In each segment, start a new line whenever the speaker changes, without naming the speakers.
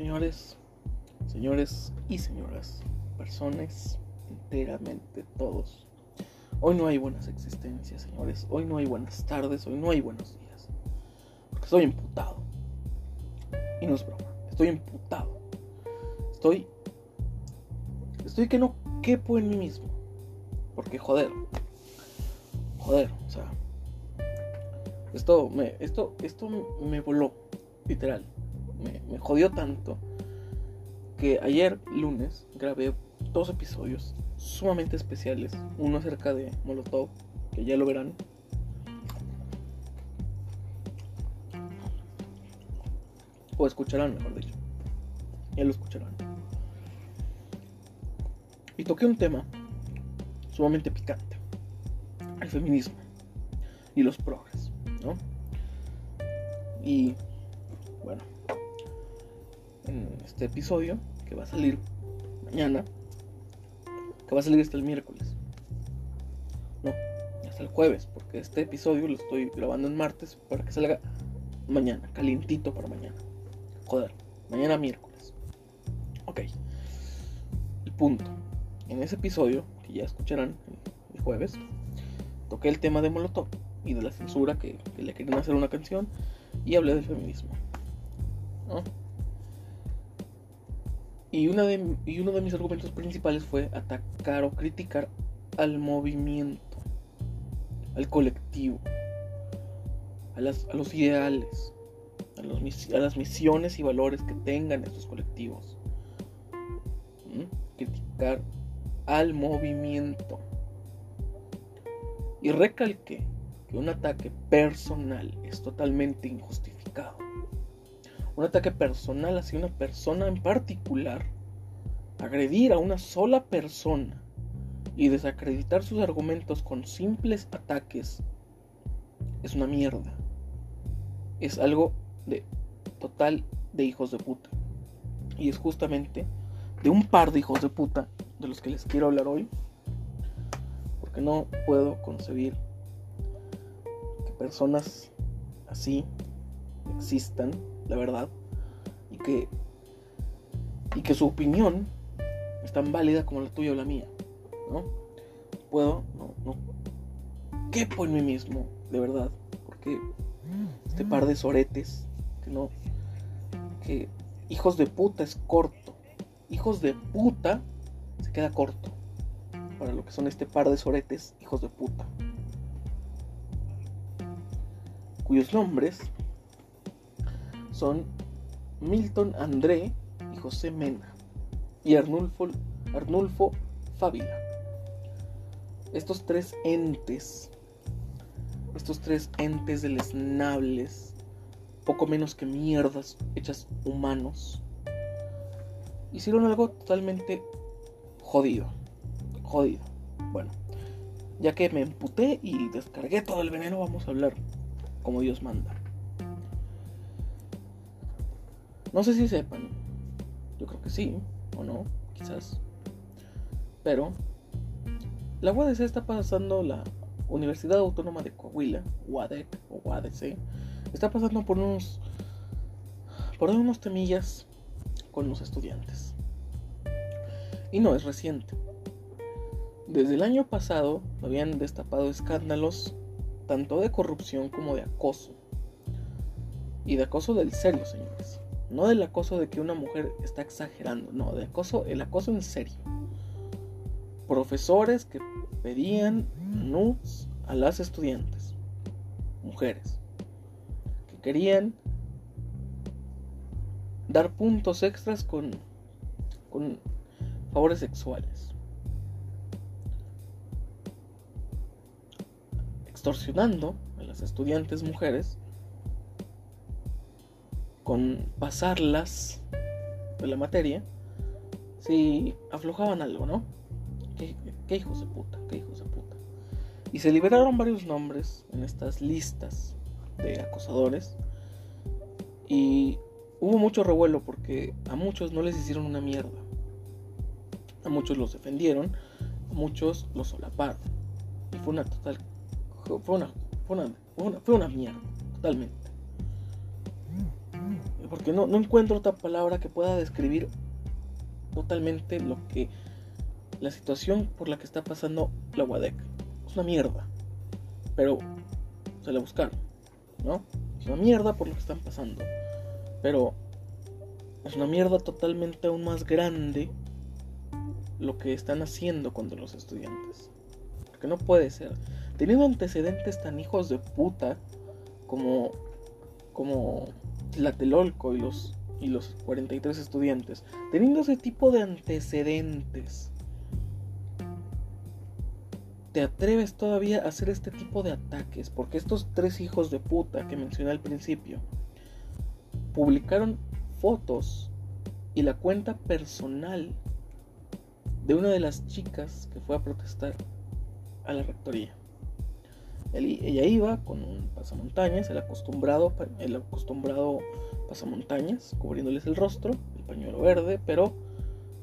señores, señores y señoras, personas enteramente todos. Hoy no hay buenas existencias, señores. Hoy no hay buenas tardes, hoy no hay buenos días. Porque estoy imputado. Y no es broma, estoy imputado. Estoy... Estoy que no quepo en mí mismo. Porque joder. Joder, o sea. Esto me, esto, esto me voló, literal. Me, jodió tanto que ayer, lunes, grabé dos episodios sumamente especiales. Uno acerca de Molotov, que ya lo verán. O escucharán, mejor dicho. Ya lo escucharán. Y toqué un tema sumamente picante. El feminismo. Y los progres, ¿no? Y en este episodio que va a salir mañana, que va a salir hasta el miércoles. No, hasta el jueves, porque este episodio lo estoy grabando en martes para que salga mañana, calientito para mañana. Joder, mañana miércoles. Ok. El punto. En ese episodio, que ya escucharán el jueves, toqué el tema de Molotov y de la censura que, le querían hacer una canción y hablé del feminismo. ¿no? Y, una de, y uno de mis argumentos principales fue atacar o criticar al movimiento, al colectivo, a, los ideales, a, las misiones y valores que tengan estos colectivos. ¿Mm? Criticar al movimiento. Y recalqué que un ataque personal es totalmente injustificado un ataque personal hacia una persona en particular, agredir a una sola persona y desacreditar sus argumentos con simples ataques es una mierda. Es algo de total de hijos de puta. Y es justamente de un par de hijos de puta de los que les quiero hablar hoy. Porque no puedo concebir que personas así existan la verdad, y que, y que su opinión es tan válida como la tuya o la mía, ¿no? Puedo, no, no, quepo en mí mismo, de verdad, porque este par de soretes, que no, que hijos de puta es corto, hijos de puta se queda corto, para lo que son este par de soretes, hijos de puta cuyos nombres son Milton André y José Mena y Arnulfo, Arnulfo. Estos tres entes, estos tres entes deleznables, poco menos que mierdas hechas humanos, hicieron algo totalmente jodido. Jodido. Bueno, ya que me emputé y descargué todo el veneno, vamos a hablar como Dios manda. No sé si sepan. Yo creo que sí, o no, quizás. Pero la UADC está pasando, la Universidad Autónoma de Coahuila, UADEC o UADC, está pasando por unos por unos temillas con los estudiantes. Y no es reciente. Desde el año pasado habían destapado escándalos tanto de corrupción como de acoso. Y de acoso del serio, señores. No del acoso de que una mujer está exagerando, no, de acoso, el acoso en serio. Profesores que pedían nudes a las estudiantes, mujeres, que querían dar puntos extras con, con favores sexuales. Extorsionando a las estudiantes mujeres con pasarlas de la materia si aflojaban algo, ¿no? ¿Qué, hijos de puta, qué hijos de puta. Y se liberaron varios nombres en estas listas de acosadores. Y hubo mucho revuelo porque a muchos no les hicieron una mierda. A muchos los defendieron, a muchos los solaparon. Y fue una total. Fue una, fue una, fue una, fue una mierda, totalmente porque no, no encuentro otra palabra que pueda describir totalmente lo que la situación por la que está pasando la UADEC. Es una mierda. Pero se la buscaron, ¿no? Es una mierda por lo que están pasando. Pero es una mierda totalmente aún más grande lo que están haciendo cuando los estudiantes. Porque no puede ser. Teniendo antecedentes tan hijos de puta como como Tlatelolco y los y los 43 estudiantes, teniendo ese tipo de antecedentes, te atreves todavía a hacer este tipo de ataques, porque estos tres hijos de puta que mencioné al principio publicaron fotos y la cuenta personal de una de las chicas que fue a protestar a la rectoría. Ella iba con un pasamontañas, el acostumbrado, el acostumbrado pasamontañas, cubriéndoles el rostro, el pañuelo verde, pero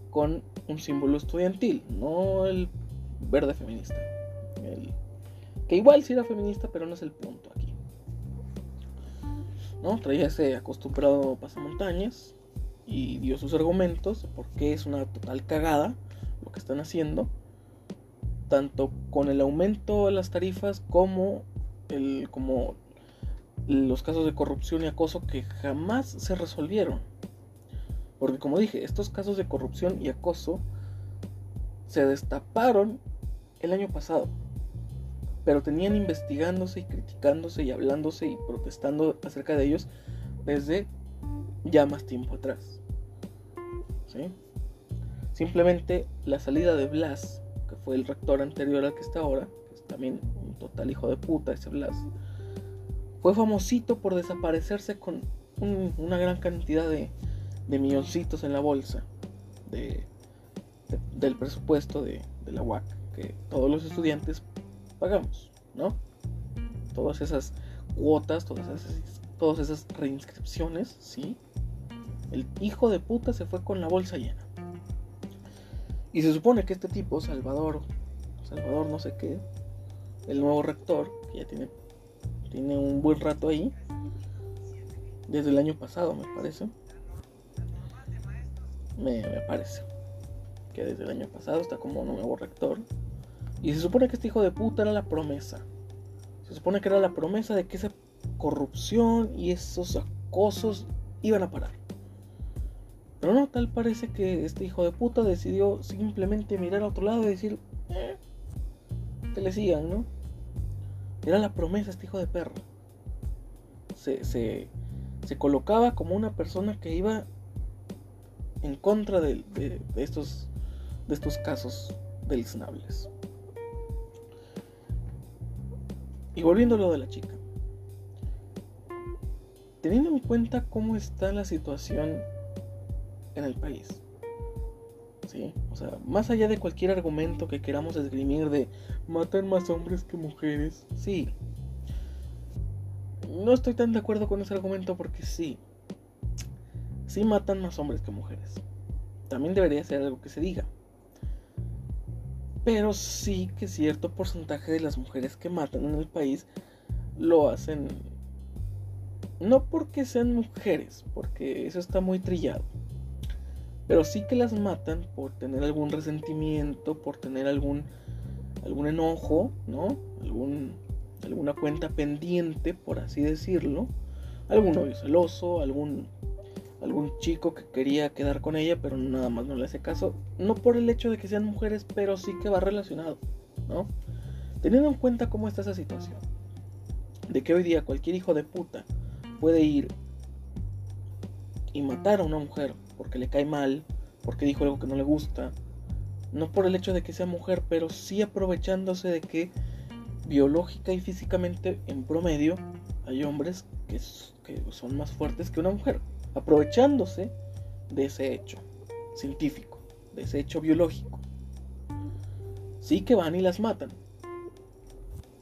con un símbolo estudiantil, no el verde feminista. que igual sí era feminista, pero no es el punto aquí. ¿No? Traía ese acostumbrado pasamontañas y dio sus argumentos porque es una total cagada lo que están haciendo tanto con el aumento de las tarifas como, el, como los casos de corrupción y acoso que jamás se resolvieron. Porque como dije, estos casos de corrupción y acoso se destaparon el año pasado. Pero tenían investigándose y criticándose y hablándose y protestando acerca de ellos desde ya más tiempo atrás. Simplemente la salida de Blas que fue el rector anterior al que está ahora, que es también un total hijo de puta ese Blas, fue famosito por desaparecerse con una gran cantidad de, de milloncitos en la bolsa de, del presupuesto de, la UAC que todos los estudiantes pagamos, ¿no? Todas esas cuotas, todas esas, todas esas reinscripciones, ¿sí? El hijo de puta se fue con la bolsa llena. Y se supone que este tipo, Salvador, Salvador no sé qué, el nuevo rector, que ya tiene, tiene un buen rato ahí, desde el año pasado me parece, me, parece, que desde el año pasado está como nuevo rector. Y se supone que este hijo de puta era la promesa. Se supone que era la promesa de que esa corrupción y esos acosos iban a parar. Pero no, tal parece que este hijo de puta decidió simplemente mirar a otro lado y decir, eh, que le sigan, ¿no? Era la promesa este hijo de perro. Se, se, colocaba como una persona que iba en contra de, estos, de estos casos deliznables. Y volviendo a lo de la chica. Teniendo en cuenta cómo está la situación en el país. ¿Sí? O sea, más allá de cualquier argumento que queramos esgrimir de matan más hombres que mujeres, sí. No estoy tan de acuerdo con ese argumento porque sí. Sí matan más hombres que mujeres. También debería ser algo que se diga. Pero sí que cierto porcentaje de las mujeres que matan en el país lo hacen no porque sean mujeres, porque eso está muy trillado pero sí que las matan por tener algún resentimiento, por tener algún, algún enojo, ¿no? Algún, alguna cuenta pendiente, por así decirlo. Algún novio celoso, algún, algún chico que quería quedar con ella, pero nada más no le hace caso. No por el hecho de que sean mujeres, pero sí que va relacionado, ¿no? Teniendo en cuenta cómo está esa situación. De que hoy día cualquier hijo de puta puede ir y matar a una mujer porque le cae mal, porque dijo algo que no le gusta, no por el hecho de que sea mujer, pero sí aprovechándose de que biológica y físicamente en promedio hay hombres que, que son más fuertes que una mujer, aprovechándose de ese hecho científico, de ese hecho biológico. Sí que van y las matan.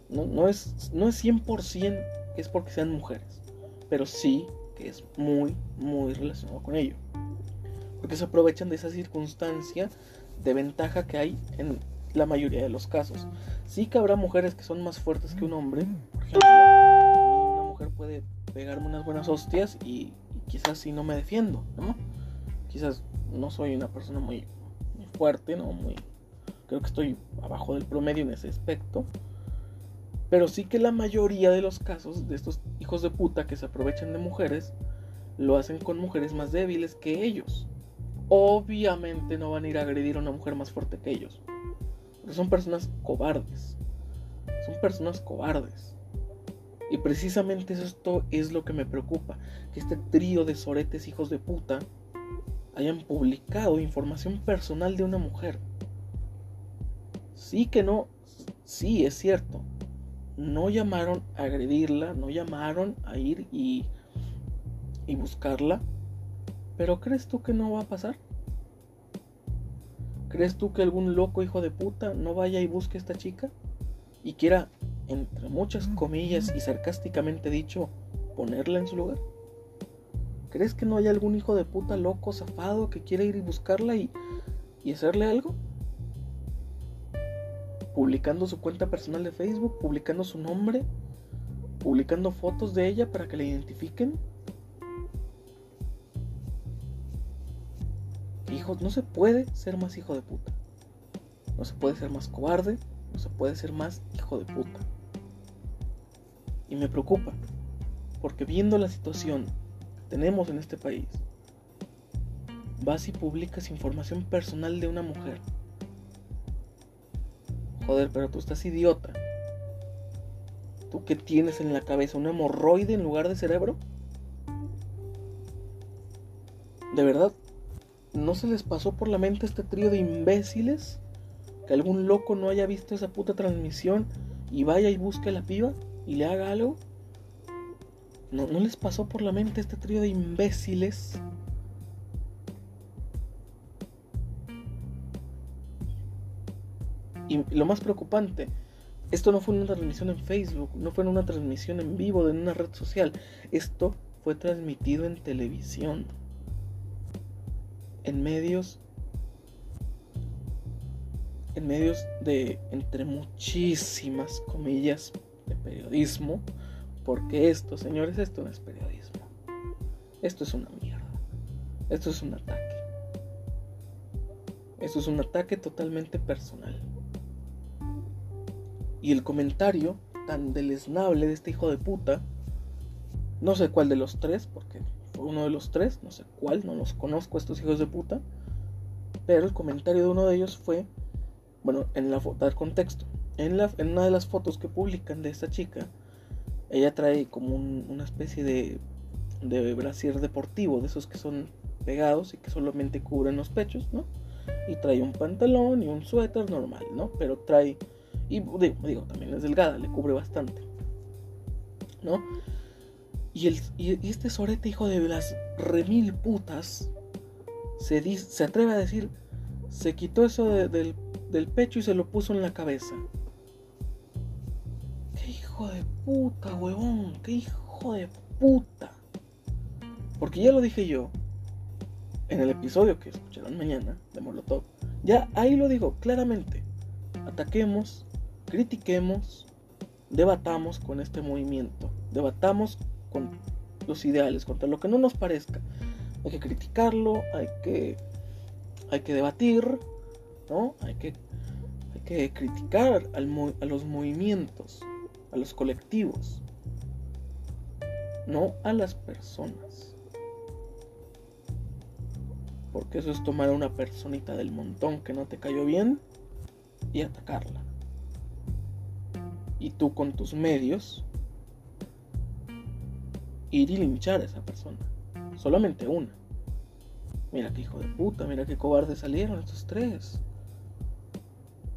No, no, es, no es 100% que es porque sean mujeres, pero sí que es muy, muy relacionado con ello porque se aprovechan de esa circunstancia de ventaja que hay en la mayoría de los casos. Sí que habrá mujeres que son más fuertes que un hombre, por ejemplo, una mujer puede pegarme unas buenas hostias y, quizás si no me defiendo, ¿no? Quizás no soy una persona muy, muy fuerte, ¿no? Muy, creo que estoy abajo del promedio en ese aspecto. Pero sí que la mayoría de los casos de estos hijos de puta que se aprovechan de mujeres lo hacen con mujeres más débiles que ellos. Obviamente no van a ir a agredir a una mujer más fuerte que ellos. Pero son personas cobardes. Son personas cobardes. Y precisamente esto es lo que me preocupa. Que este trío de soretes hijos de puta hayan publicado información personal de una mujer. Sí que no. Sí, es cierto no llamaron a agredirla, no llamaron a ir y, y buscarla. Pero ¿crees tú que no va a pasar? ¿Crees tú que algún loco hijo de puta no vaya y busque a esta chica? Y quiera, entre muchas comillas y sarcásticamente dicho, ponerla en su lugar? ¿Crees que no hay algún hijo de puta loco, zafado, que quiera ir y buscarla y, y hacerle algo? Publicando su cuenta personal de Facebook, publicando su nombre, publicando fotos de ella para que la identifiquen. Hijos, no se puede ser más hijo de puta. No se puede ser más cobarde, no se puede ser más hijo de puta. Y me preocupa, porque viendo la situación que tenemos en este país, vas y publicas información personal de una mujer Joder, pero tú estás idiota. ¿Tú qué tienes en la cabeza? ¿Un hemorroide en lugar de cerebro? ¿De verdad? ¿No se les pasó por la mente este trío de imbéciles? ¿Que algún loco no haya visto esa puta transmisión y vaya y busque a la piba y le haga algo? ¿No, ¿No les pasó por la mente este trío de imbéciles? Y lo más preocupante, esto no fue una transmisión en Facebook, no fue una transmisión en vivo de una red social, esto fue transmitido en televisión, en medios, en medios de, entre muchísimas comillas, de periodismo, porque esto, señores, esto no es periodismo, esto es una mierda, esto es un ataque, esto es un ataque totalmente personal. Y el comentario tan deleznable de este hijo de puta, no sé cuál de los tres, porque fue uno de los tres, no sé cuál, no los conozco estos hijos de puta, pero el comentario de uno de ellos fue, bueno, en la foto, dar contexto, en, la, en una de las fotos que publican de esta chica, ella trae como una especie de, de brasier deportivo, de esos que son pegados y que solamente cubren los pechos, ¿no? Y trae un pantalón y un suéter normal, ¿no? Pero trae y digo, también es delgada, le cubre bastante. ¿No? Y, el, y este sorete hijo de las remil putas se, se atreve a decir, se quitó eso del, del pecho y se lo puso en la cabeza. ¡Qué hijo de puta, huevón! ¡Qué hijo de puta! Porque ya lo dije yo en el episodio que escucharán mañana de Molotov. Ya ahí lo digo claramente. Ataquemos critiquemos, debatamos con este movimiento, debatamos con los ideales, contra lo que no nos parezca. Hay que criticarlo, hay que, hay que debatir, ¿no? Hay que, hay que criticar a los movimientos, a los colectivos, no a las personas. Porque eso es tomar a una personita del montón que no te cayó bien y atacarla y tú con tus medios ir y linchar a esa persona. Solamente una. Mira qué hijo de puta, mira qué cobardes salieron estos tres.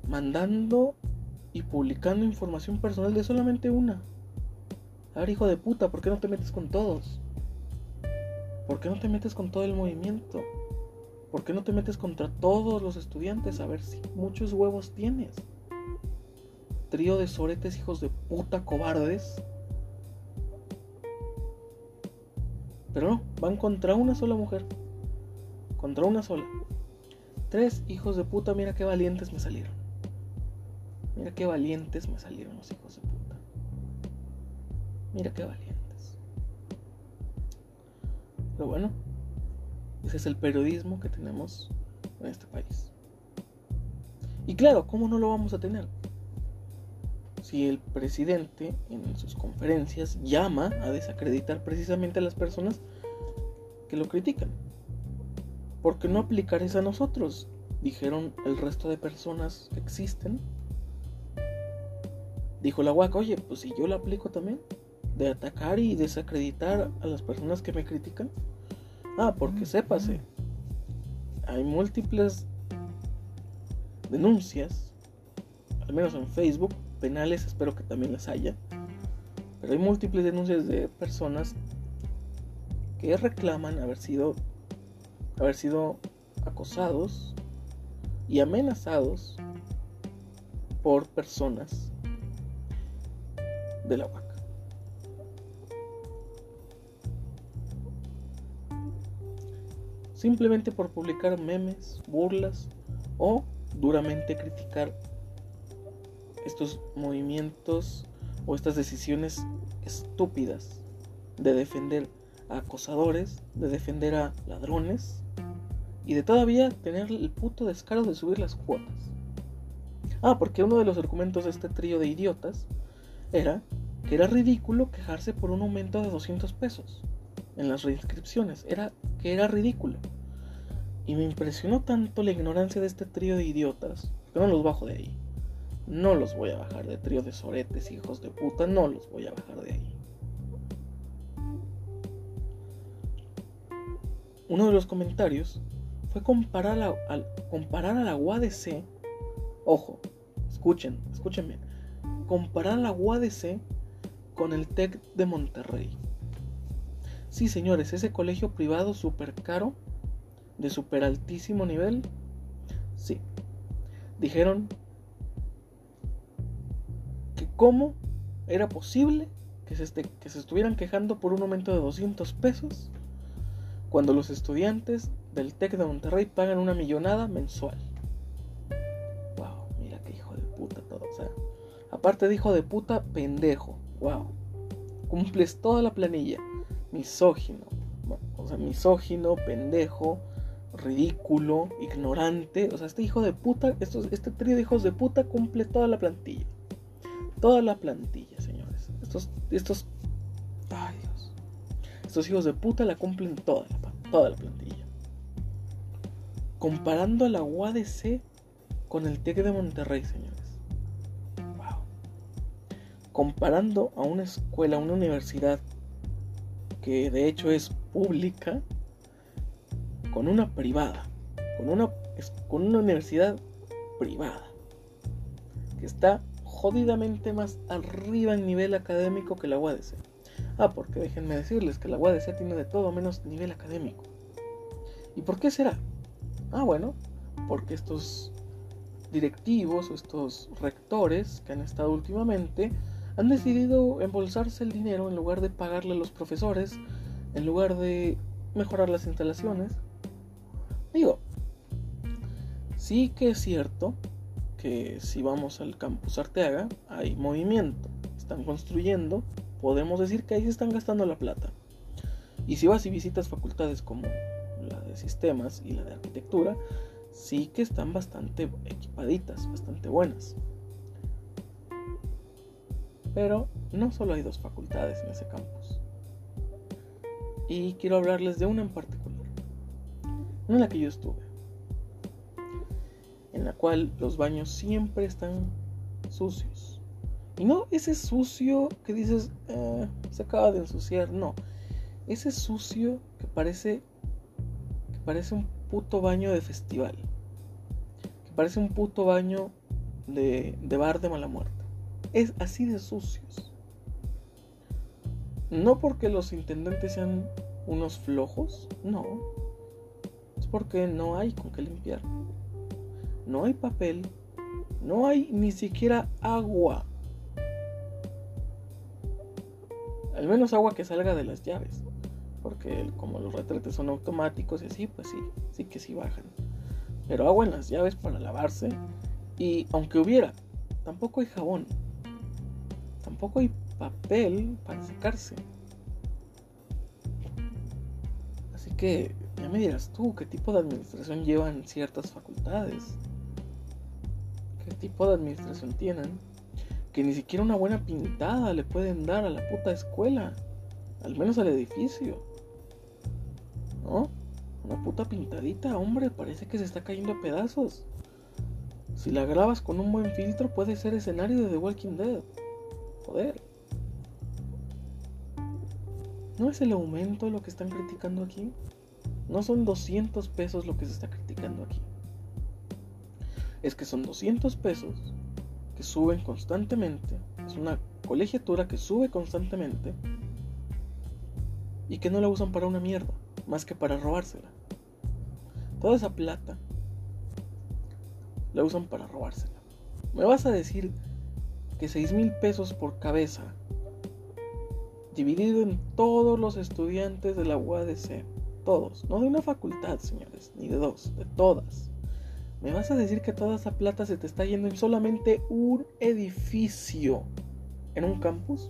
Mandando y publicando información personal de solamente una. A ver, hijo de puta, ¿por qué no te metes con todos? ¿Por qué no te metes con todo el movimiento? ¿Por qué no te metes contra todos los estudiantes? A ver si muchos huevos tienes trío de soretes hijos de puta cobardes. Pero no, van contra una sola mujer. Contra una sola. Tres hijos de puta, mira qué valientes me salieron. Mira qué valientes me salieron los hijos de puta. Mira qué valientes. Pero bueno, ese es el periodismo que tenemos en este país. Y claro, ¿cómo no lo vamos a tener? Si el presidente en sus conferencias llama a desacreditar precisamente a las personas que lo critican. ¿Por qué no aplicar eso a nosotros? Dijeron el resto de personas que existen. Dijo la UAC, oye, pues si yo lo aplico también, de atacar y desacreditar a las personas que me critican. Ah, porque sépase, hay múltiples denuncias, al menos en Facebook, penales, espero que también las haya, pero hay múltiples denuncias de personas que reclaman haber sido haber sido acosados y amenazados por personas de la UAC. Simplemente por publicar memes, burlas o duramente criticar estos movimientos o estas decisiones estúpidas de defender a acosadores, de defender a ladrones y de todavía tener el puto descaro de subir las cuotas. Ah, porque uno de los argumentos de este trío de idiotas era que era ridículo quejarse por un aumento de 200 pesos en las reinscripciones. Era que era ridículo. Y me impresionó tanto la ignorancia de este trío de idiotas que no los bajo de ahí. No los voy a bajar de trío de soretes, hijos de puta, no los voy a bajar de ahí. Uno de los comentarios fue comparar a, al, comparar a la UADC, ojo, escuchen, escuchen bien, comparar a la UADC con el TEC de Monterrey. Sí, señores, ese colegio privado súper caro, de súper altísimo nivel, sí. Dijeron cómo era posible que se, este, que se estuvieran quejando por un aumento de 200 pesos cuando los estudiantes del TEC de Monterrey pagan una millonada mensual. Wow, mira qué hijo de puta todo. O sea, aparte de hijo de puta, pendejo. Wow. Cumples toda la planilla. Misógino. O sea, misógino, pendejo, ridículo, ignorante. O sea, este hijo de puta, este trío de hijos de puta cumple toda la plantilla. Toda la plantilla, señores. Estos, estos estos hijos de puta la cumplen toda la, toda la plantilla. Comparando a la UADC con el TEC de Monterrey, señores. Wow. Comparando a una escuela, a una universidad que de hecho es pública, con una privada, con una, con una universidad privada, que está jodidamente más arriba en nivel académico que la UADC. Ah, porque déjenme decirles que la UADC tiene de todo menos nivel académico. ¿Y por qué será? Ah, bueno, porque estos directivos o estos rectores que han estado últimamente han decidido embolsarse el dinero en lugar de pagarle a los profesores, en lugar de mejorar las instalaciones. Digo, sí que es cierto que si vamos al campus Arteaga hay movimiento, están construyendo, podemos decir que ahí se están gastando la plata. Y si vas y visitas facultades como la de sistemas y la de arquitectura, sí que están bastante equipaditas, bastante buenas. Pero no solo hay dos facultades en ese campus. Y quiero hablarles de una en particular. Una la que yo estuve. En la cual los baños siempre están sucios y no ese sucio que dices, eh, se acaba de ensuciar, no. Ese sucio que parece, que parece un puto baño de festival. Que parece un puto baño de, de bar de mala muerte. Es así de sucios. No porque los intendentes sean unos flojos, no. Es porque no hay con qué limpiar. No hay papel. No hay ni siquiera agua. Al menos agua que salga de las llaves. Porque como los retretes son automáticos y así, pues sí, sí que sí bajan. Pero agua en las llaves para lavarse. Y aunque hubiera, tampoco hay jabón. Tampoco hay papel para secarse. que ya me dirás tú qué tipo de administración llevan ciertas facultades. ¿Qué tipo de administración tienen? Que ni siquiera una buena pintada le pueden dar a la puta escuela. Al menos al edificio. ¿No? Una puta pintadita, hombre, parece que se está cayendo a pedazos. Si la grabas con un buen filtro puede ser escenario de The Walking Dead. Joder. ¿No es el aumento lo que están criticando aquí? No son 200 pesos lo que se está criticando aquí. Es que son 200 pesos que suben constantemente. Es una colegiatura que sube constantemente y que no la usan para una mierda, más que para robársela. Toda esa plata la usan para robársela. Me vas a decir que 6 mil pesos por cabeza, dividido en todos los estudiantes de la UADC, todos, no de una facultad, señores, ni de dos, de todas. ¿Me vas a decir que toda esa plata se te está yendo en solamente un edificio en un campus?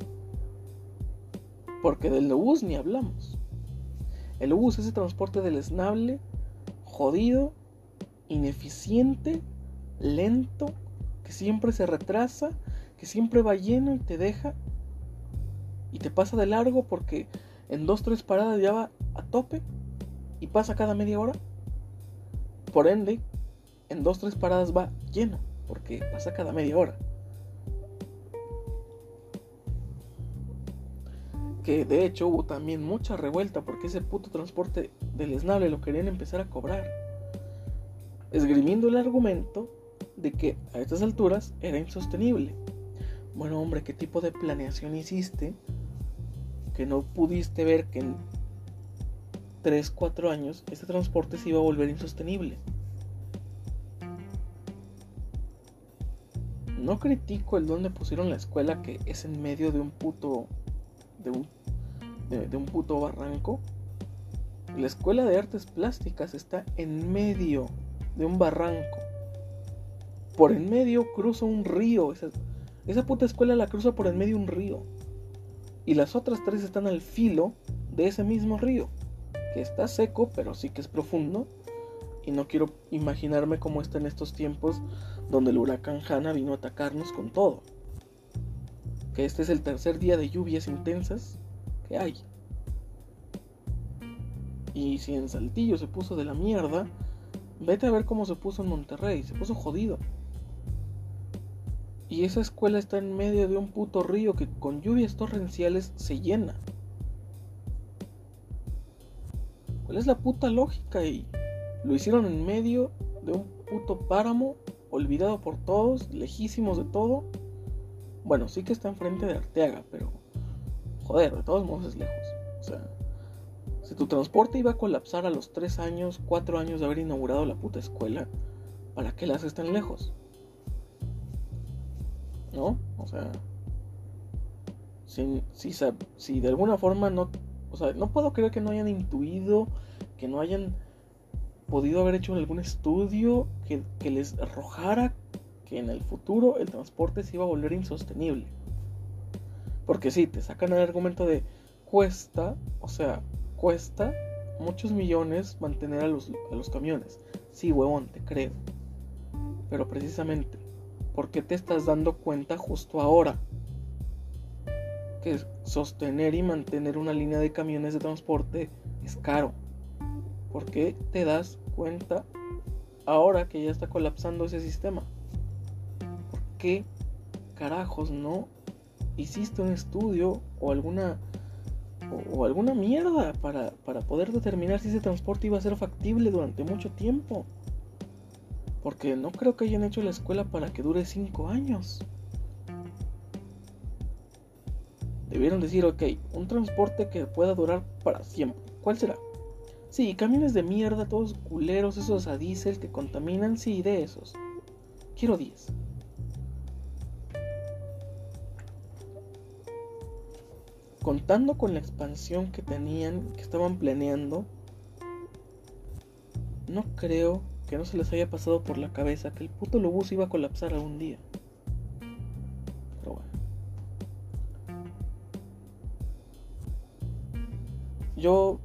Porque del bus ni hablamos. El bus es ese transporte esnable jodido, ineficiente, lento, que siempre se retrasa, que siempre va lleno y te deja y te pasa de largo porque en dos, tres paradas ya va a tope y pasa cada media hora. Por ende, en dos, tres paradas va lleno porque pasa cada media hora. Que de hecho hubo también mucha revuelta porque ese puto transporte del esnable lo querían empezar a cobrar, esgrimiendo el argumento de que a estas alturas era insostenible. Bueno, hombre, ¿qué tipo de planeación hiciste que no pudiste ver que en 3, 4 años este transporte se iba a volver insostenible? No critico el donde pusieron la escuela que es en medio de un puto de un, de un puto barranco la escuela de artes plásticas está en medio de un barranco. Por en medio cruza un río. Esa, esa puta escuela la cruza por en medio un río. Y las otras tres están al filo de ese mismo río. Que está seco, pero sí que es profundo. Y no quiero imaginarme cómo está en estos tiempos donde el huracán Hanna vino a atacarnos con todo. Que este es el tercer día de lluvias intensas que hay. Y si en Saltillo se puso de la mierda, vete a ver cómo se puso en Monterrey, se puso jodido. Y esa escuela está en medio de un puto río que con lluvias torrenciales se llena. ¿Cuál es la puta lógica ahí? Lo hicieron en medio de un puto páramo, olvidado por todos, lejísimos de todo. Bueno, sí que está enfrente de Arteaga, pero joder, de todos modos es lejos. O sea, si tu transporte iba a colapsar a los 3 años, 4 años de haber inaugurado la puta escuela, ¿para qué la haces tan lejos? ¿No? O sea, si, si, de alguna forma no... O sea, no puedo creer que no hayan intuido, que no hayan podido haber hecho algún estudio que, les arrojara que en el futuro el transporte se iba a volver insostenible. Porque si, te sacan el argumento de cuesta, o sea, cuesta muchos millones mantener a los, a los camiones. Sí, huevón, te creo. Pero precisamente, ¿por qué te estás dando cuenta justo ahora? Que sostener y mantener una línea de camiones de transporte es caro. ¿Por qué te das cuenta ahora que ya está colapsando ese sistema? ¿Por qué carajos no hiciste un estudio o alguna o, alguna mierda para, para poder determinar si ese transporte iba a ser factible durante mucho tiempo. Porque no creo que hayan hecho la escuela para que dure 5 años. Debieron decir, ok, un transporte que pueda durar para siempre. ¿Cuál será? Sí, camiones de mierda, todos culeros, esos a diésel que contaminan, sí, de esos. Quiero 10. contando con la expansión que tenían, que estaban planeando, no creo que no se les haya pasado por la cabeza que el puto Lobus iba a colapsar algún día. Pero bueno. Yo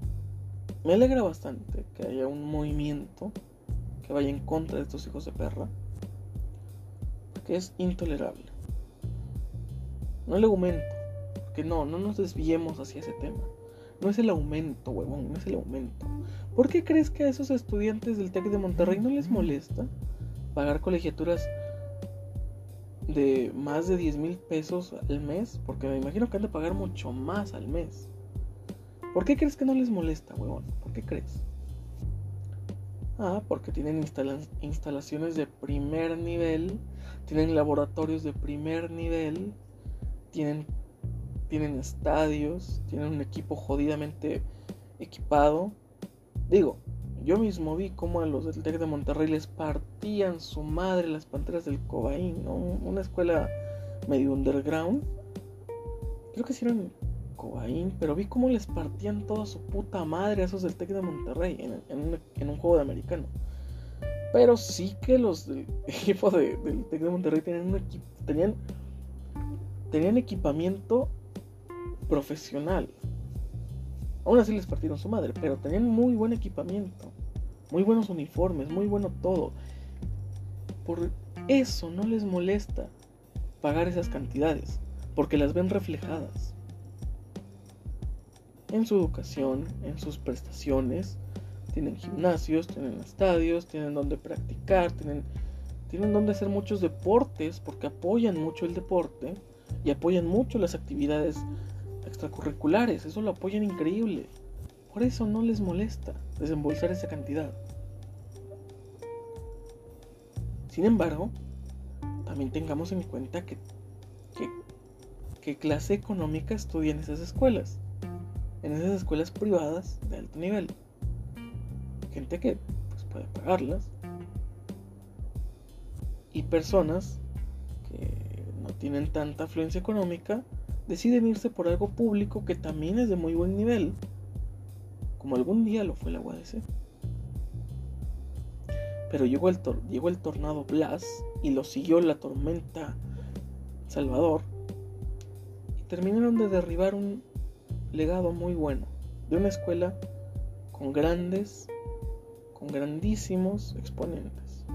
me alegra bastante que haya un movimiento que vaya en contra de estos hijos de perra, que es intolerable. No el aumento, que no, no nos desviemos hacia ese tema. No es el aumento, huevón, no es el aumento. ¿Por qué crees que a esos estudiantes del TEC de Monterrey no les molesta pagar colegiaturas de más de 10 mil pesos al mes? Porque me imagino que han de pagar mucho más al mes. ¿Por qué crees que no les molesta, huevón? ¿Por qué crees? Ah, porque tienen instalaciones de primer nivel, tienen laboratorios de primer nivel, tienen tienen estadios, tienen un equipo jodidamente equipado. Digo, yo mismo vi cómo a los del TEC de Monterrey les partían su madre las panteras del Cobain, una escuela medio underground. Creo que sí Pero vi cómo les partían toda su puta madre a esos del TEC de Monterrey en, un, juego de americano. Pero sí que los del equipo del TEC de Monterrey tenían tenían, tenían equipamiento profesional. Aún así les partieron su madre, pero tenían muy buen equipamiento, muy buenos uniformes, muy bueno todo. Por eso no les molesta pagar esas cantidades, porque las ven reflejadas en su educación, en sus prestaciones. Tienen gimnasios, tienen estadios, tienen donde practicar, tienen, tienen donde hacer muchos deportes, porque apoyan mucho el deporte y apoyan mucho las actividades extracurriculares, eso lo apoyan increíble. Por eso no les molesta desembolsar esa cantidad. Sin embargo, también tengamos en cuenta que, que, clase económica estudian esas escuelas. En esas escuelas privadas de alto nivel. Gente que pues, puede pagarlas. Y personas que no tienen tanta afluencia económica deciden irse por algo público que también es de muy buen nivel, como algún día lo fue la UADC. Pero llegó el, llegó el tornado Blas y lo siguió la tormenta Salvador y terminaron de derribar un legado muy bueno de una escuela con grandes, con grandísimos exponentes.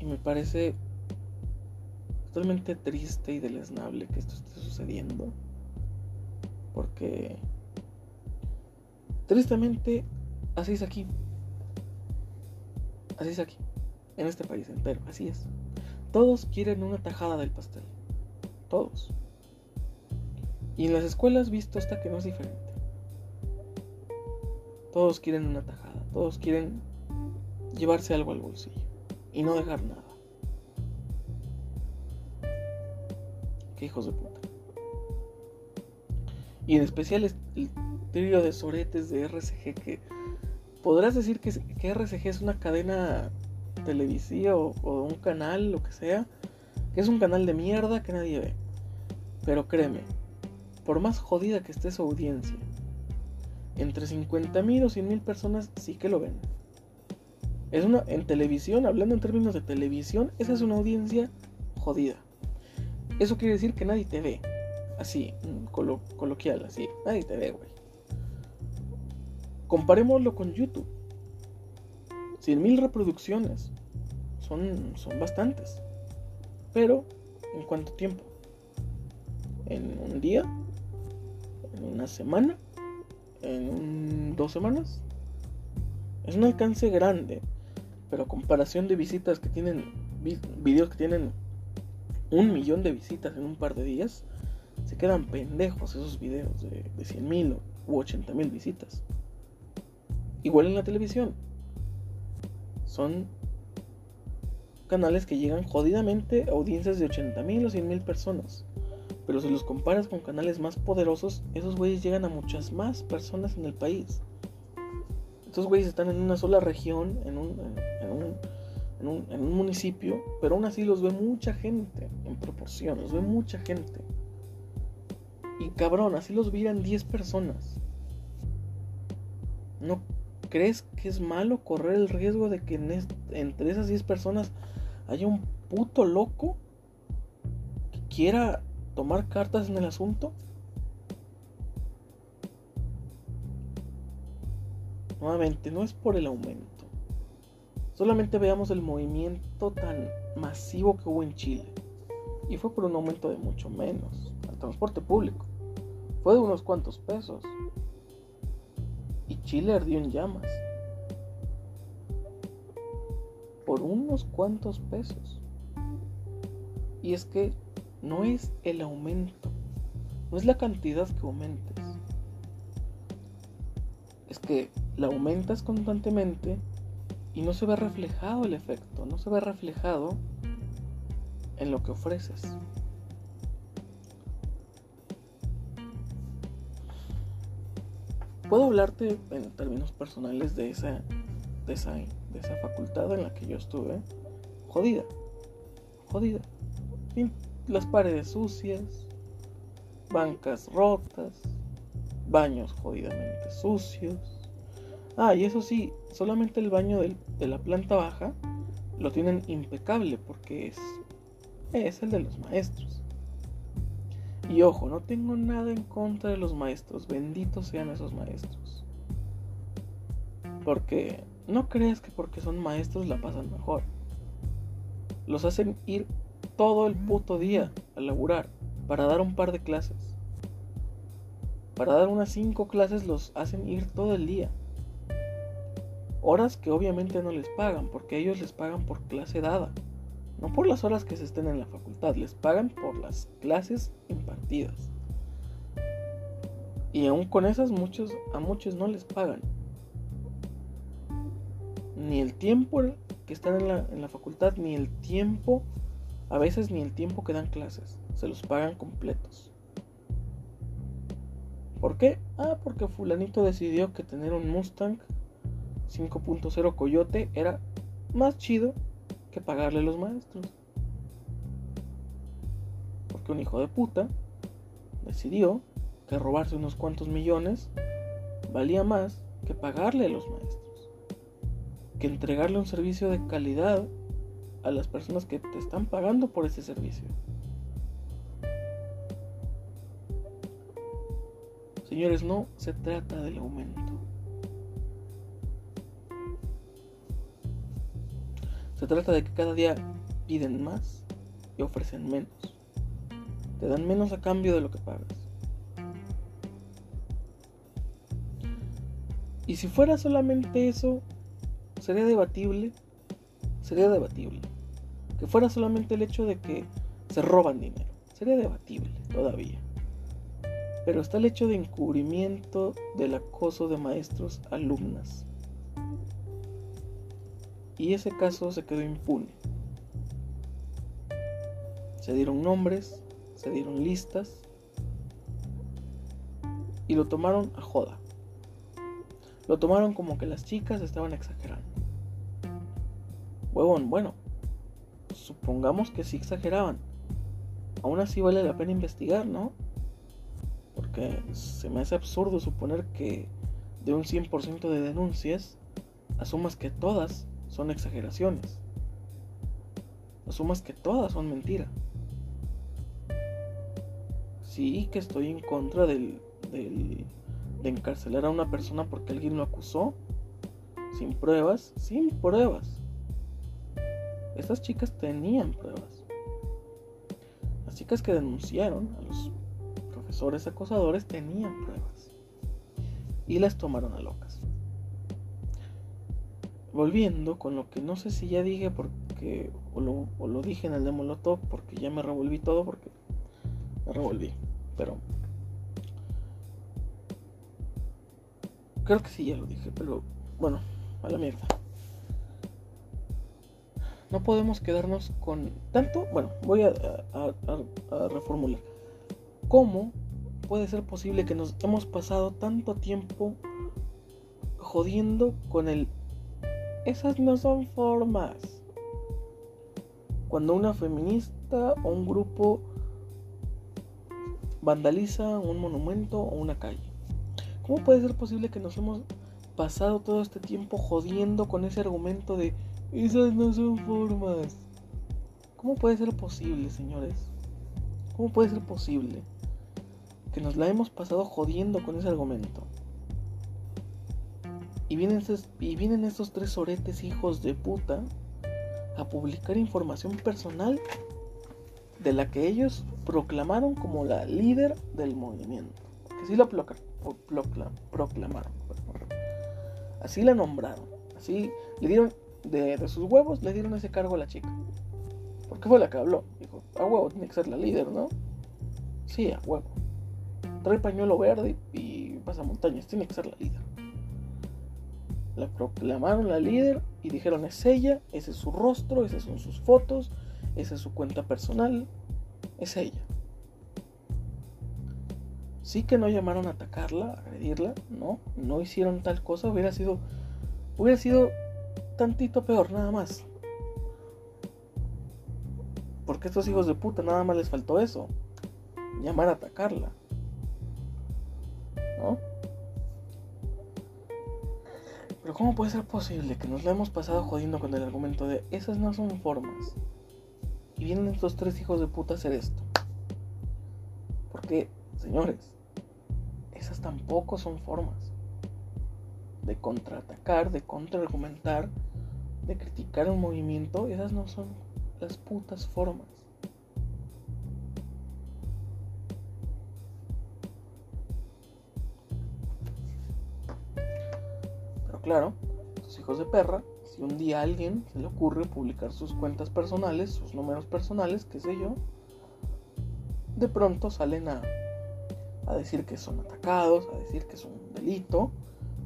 Y me parece totalmente triste y deleznable que esto esté sucediendo. Porque tristemente así es aquí. Así es aquí. En este país entero. Así es. Todos quieren una tajada del pastel. Todos. Y en las escuelas visto hasta que no es diferente. Todos quieren una tajada. Todos quieren llevarse algo al bolsillo. Y no dejar nada. hijos de puta. Y en especial el trío de soretes de RCG que podrás decir que, que RCG es una cadena televisiva o, un canal, lo que sea, que es un canal de mierda que nadie ve. Pero créeme, por más jodida que esté su audiencia, entre 50.000 o 100.000 personas sí que lo ven. Es una, en televisión, hablando en términos de televisión, esa es una audiencia jodida. Eso quiere decir que nadie te ve. Así, coloquial, así. Nadie te ve, güey. Comparémoslo con YouTube. 100.000 reproducciones. Son, son bastantes. Pero, ¿en cuánto tiempo? ¿En un día? ¿En una semana? ¿En dos semanas? Es un alcance grande. Pero comparación de visitas que tienen, videos que tienen un millón de visitas en un par de días, se quedan pendejos esos videos de, de 100 mil u 80 mil visitas. Igual en la televisión. Son canales que llegan jodidamente a audiencias de 80 mil o 100 mil personas. Pero si los comparas con canales más poderosos, esos güeyes llegan a muchas más personas en el país. Estos güeyes están en una sola región, en un, en un en un, municipio, pero aún así los ve mucha gente en proporción, los ve mucha gente. Y cabrón, así los vieran 10 personas. ¿No ¿Crees que es malo correr el riesgo de que en entre esas 10 personas haya un puto loco que quiera tomar cartas en el asunto? Nuevamente, no es por el aumento. Solamente veamos el movimiento tan masivo que hubo en Chile. Y fue por un aumento de mucho menos al transporte público. Fue de unos cuantos pesos. Chile ardió en llamas. Por unos cuantos pesos. Y es que no es el aumento. No es la cantidad que aumentes. Es que la aumentas constantemente y no se ve reflejado el efecto, no se ve reflejado en lo que ofreces. Puedo hablarte en términos personales de esa, de esa, de esa facultad en la que yo estuve. Jodida, jodida. Las paredes sucias, bancas rotas, baños jodidamente sucios Ah, y eso sí, solamente el baño de la planta baja lo tienen impecable porque es, es el de los maestros. Y ojo, no tengo nada en contra de los maestros, benditos sean esos maestros. Porque no creas que porque son maestros la pasan mejor. Los hacen ir todo el puto día a laburar para dar un par de clases. Para dar unas cinco clases los hacen ir todo el día. Horas que obviamente no les pagan, porque ellos les pagan por clase dada. No por las horas que se estén en la facultad, les pagan por las clases impartidas. Y aún con esas muchos, a muchos no les pagan. Ni el tiempo que están en la, en la facultad, ni el tiempo, a veces ni el tiempo que dan clases. Se los pagan completos. ¿Por qué? Ah, porque fulanito decidió que tener un Mustang 5.0 Coyote era más chido que pagarle a los maestros. Porque un hijo de puta decidió que robarse unos cuantos millones valía más que pagarle a los maestros. Que entregarle un servicio de calidad a las personas que te están pagando por ese servicio. Señores, no se trata del aumento. Se trata de que cada día piden más y ofrecen menos. Te dan menos a cambio de lo que pagas. Y si fuera solamente eso, sería debatible. Sería debatible. Que fuera solamente el hecho de que se roban dinero. Sería debatible todavía. Pero está el hecho de encubrimiento del acoso de maestros alumnas y ese caso se quedó impune. Se dieron nombres, se dieron listas y lo tomaron a joda. Lo tomaron como que las chicas estaban exagerando. Huevón, bueno, supongamos que sí exageraban. Aún así vale la pena investigar, ¿no? Porque se me hace absurdo suponer que de un 100% de denuncias, asumas que todas son exageraciones. Asumas que todas son mentira. Sí que estoy en contra del, del, de encarcelar a una persona porque alguien lo acusó. Sin pruebas, sin pruebas. Estas chicas tenían pruebas. Las chicas que denunciaron a los profesores acosadores tenían pruebas. Y las tomaron a locas volviendo con lo que no sé si ya dije porque o lo, dije en el de Molotov porque ya me revolví todo porque me revolví pero creo que sí ya lo dije pero bueno a la mierda. No podemos quedarnos con tanto bueno voy a, a reformular. Cómo puede ser posible que nos hemos pasado tanto tiempo jodiendo con el esas no son formas. Cuando una feminista o un grupo vandaliza un monumento o una calle. ¿Cómo puede ser posible que nos hemos pasado todo este tiempo jodiendo con ese argumento de esas no son formas? ¿Cómo puede ser posible, señores? ¿Cómo puede ser posible que nos la hemos pasado jodiendo con ese argumento? Y vienen, y vienen estos tres oretes hijos de puta a publicar información personal de la que ellos proclamaron como la líder del movimiento. Que sí la proclamaron. Así la nombraron. Así le dieron de, sus huevos, le dieron ese cargo a la chica. Porque fue la que habló. Dijo, a huevo, tiene que ser la líder, ¿no? Sí, a huevo. Trae pañuelo verde y pasa montañas, tiene que ser la líder. La proclamaron la líder y dijeron es ella, ese es su rostro, esas son sus fotos, esa es su cuenta personal, es ella. Sí que no llamaron a atacarla, a agredirla, no, no hicieron tal cosa, hubiera sido, hubiera sido tantito peor, nada más. Porque estos hijos de puta nada más les faltó eso, llamar a atacarla, ¿cómo puede ser posible que nos la hemos pasado jodiendo con el argumento de esas no son formas? Y vienen estos tres hijos de puta a hacer esto. Porque, señores, esas tampoco son formas de contraatacar, de contraargumentar, de criticar un movimiento. Esas no son las putas formas. Claro, sus hijos de perra si un día a alguien se le ocurre publicar sus cuentas personales, sus números personales, qué sé yo, de pronto salen a, a decir que son atacados, a decir que son un delito,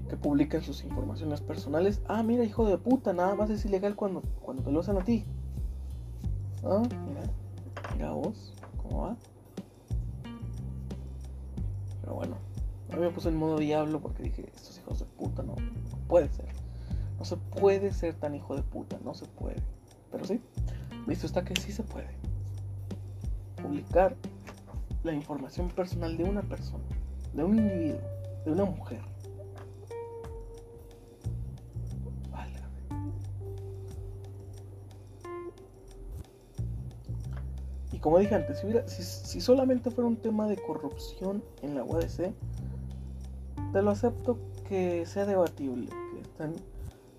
que publiquen sus informaciones personales. Ah, mira, hijo de puta, nada más es ilegal cuando, cuando te lo hacen a ti. Ah, mira, mira vos, ¿cómo va? Pero bueno, a mí me puse en modo diablo porque dije, estos hijos de puta no puede ser. No se puede ser tan hijo de puta, no se puede. Pero sí, visto está que sí se puede. Publicar la información personal de una persona, de un individuo, de una mujer. Y como dije antes, si, si, solamente fuera un tema de corrupción en la UADC, te lo acepto que sea debatible, que están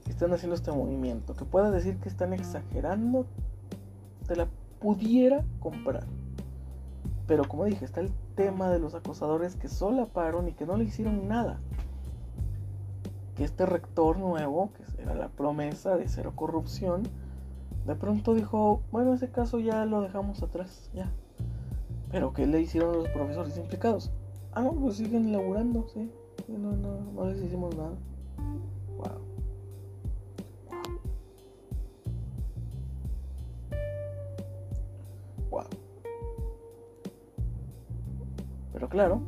están haciendo este movimiento, que puedas decir que están exagerando, te la pudiera comprar. Pero como dije, está el tema de los acosadores que solaparon y que no le hicieron nada. Que este rector nuevo, que era la promesa de cero corrupción, de pronto dijo, bueno, ese caso ya lo dejamos atrás, ya. Pero ¿qué le hicieron los profesores implicados? Ah, no, pues siguen laburando, sí. No, no, no les hicimos nada. Wow. Pero claro,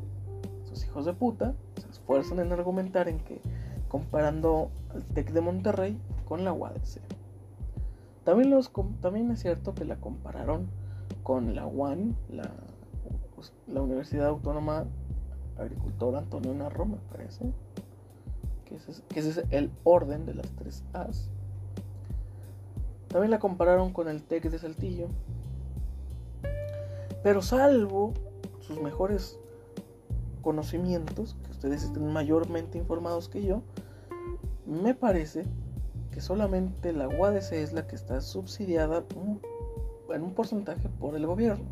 sus hijos de puta se esfuerzan en argumentar en que comparando al TEC de Monterrey con la UADC. También, los, también es cierto que la compararon con la UAN, la, pues, la Universidad Autónoma Agricultora Antonio Narro, me parece. Que ese, que ese es el orden de las tres A's. También la compararon con el TEC de Saltillo. Pero salvo sus mejores conocimientos, que ustedes estén mayormente informados que yo, me parece que solamente la UADC es la que está subsidiada en un porcentaje por el gobierno.